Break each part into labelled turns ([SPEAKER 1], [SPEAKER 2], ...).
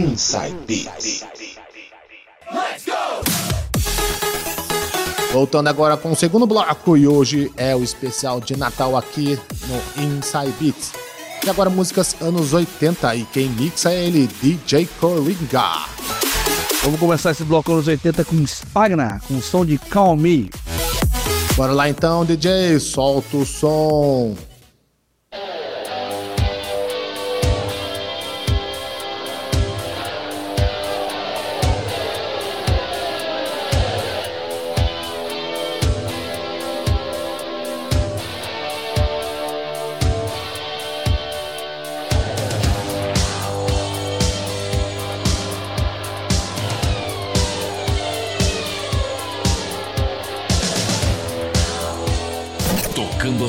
[SPEAKER 1] Inside Beats.
[SPEAKER 2] Voltando agora com o segundo bloco e hoje é o especial de Natal aqui no Inside Beats. E agora músicas anos 80 e quem mixa é ele, DJ Coringa.
[SPEAKER 3] Vamos começar esse bloco anos 80 com Spagna, com o som de Calm Me.
[SPEAKER 2] Bora lá então, DJ, solta o som.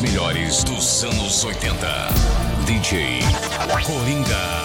[SPEAKER 4] Melhores dos anos 80. DJ Coringa.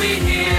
[SPEAKER 5] we hear.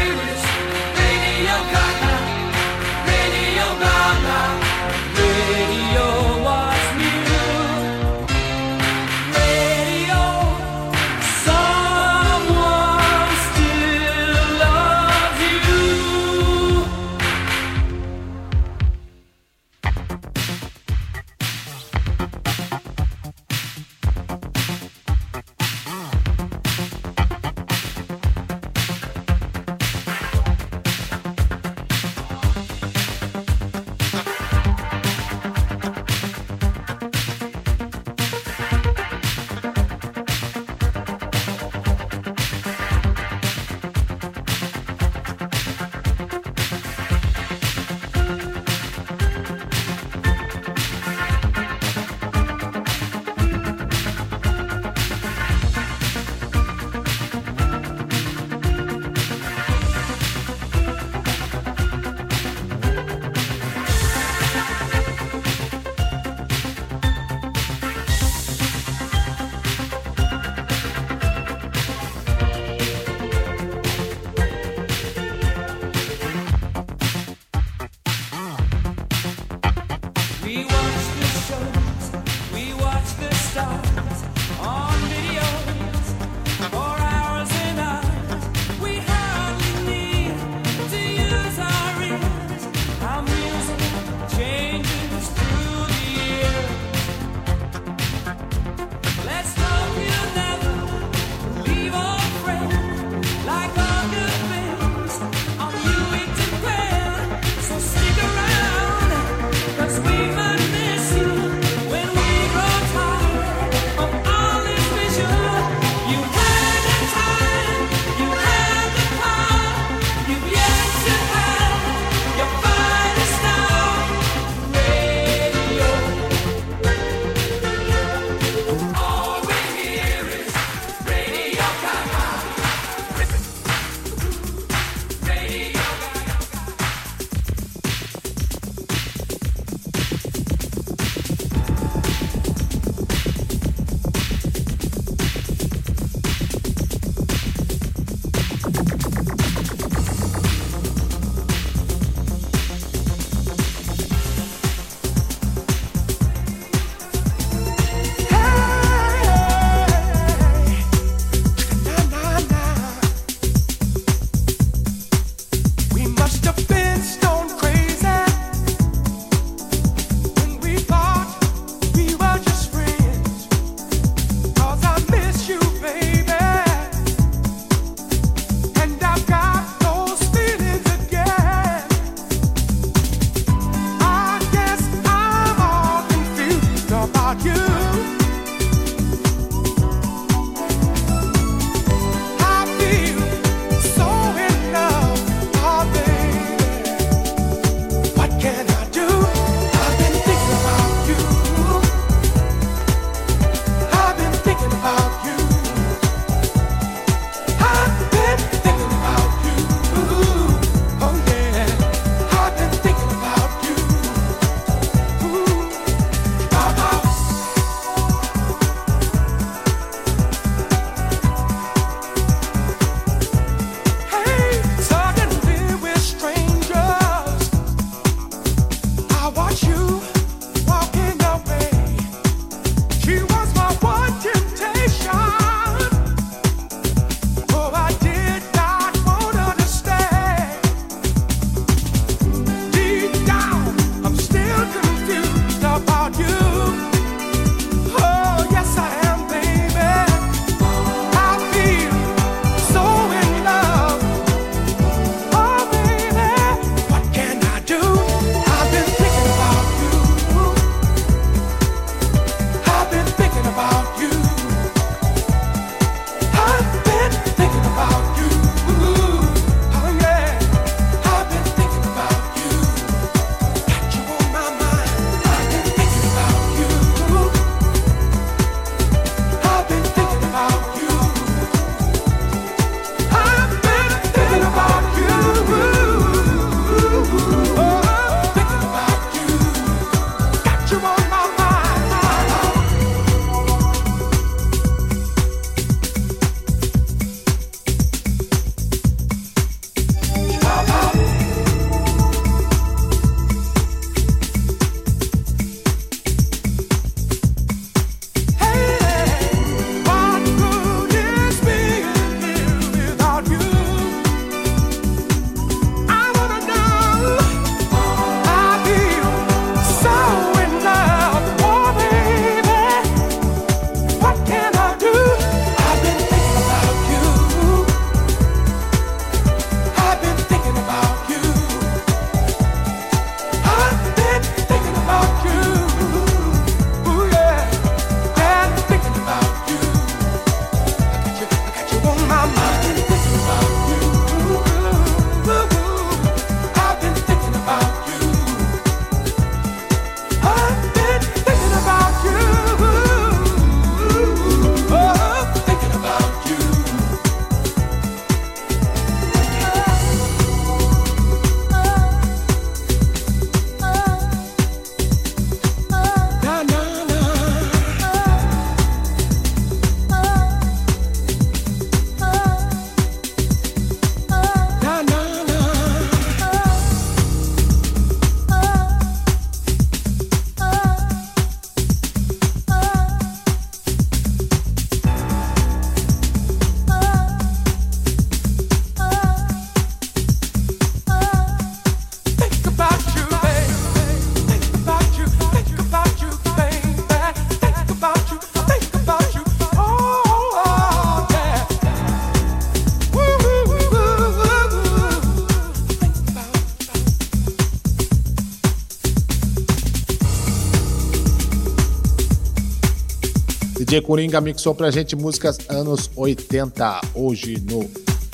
[SPEAKER 2] DJ Coringa mixou pra gente músicas anos 80, hoje no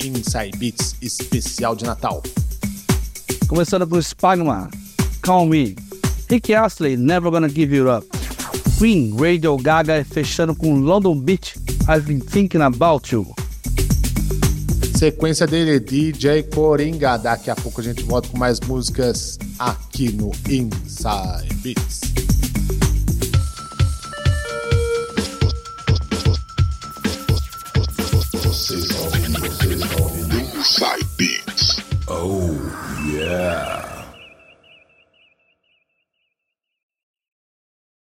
[SPEAKER 2] Inside Beats especial de Natal.
[SPEAKER 3] Começando com Spagma, Call Me. Rick Astley, Never Gonna Give You Up. Queen, Radio Gaga fechando com London Beach, I've Been Thinking About You.
[SPEAKER 2] Sequência dele, DJ Coringa. Daqui a pouco a gente volta com mais músicas aqui no Inside Beats.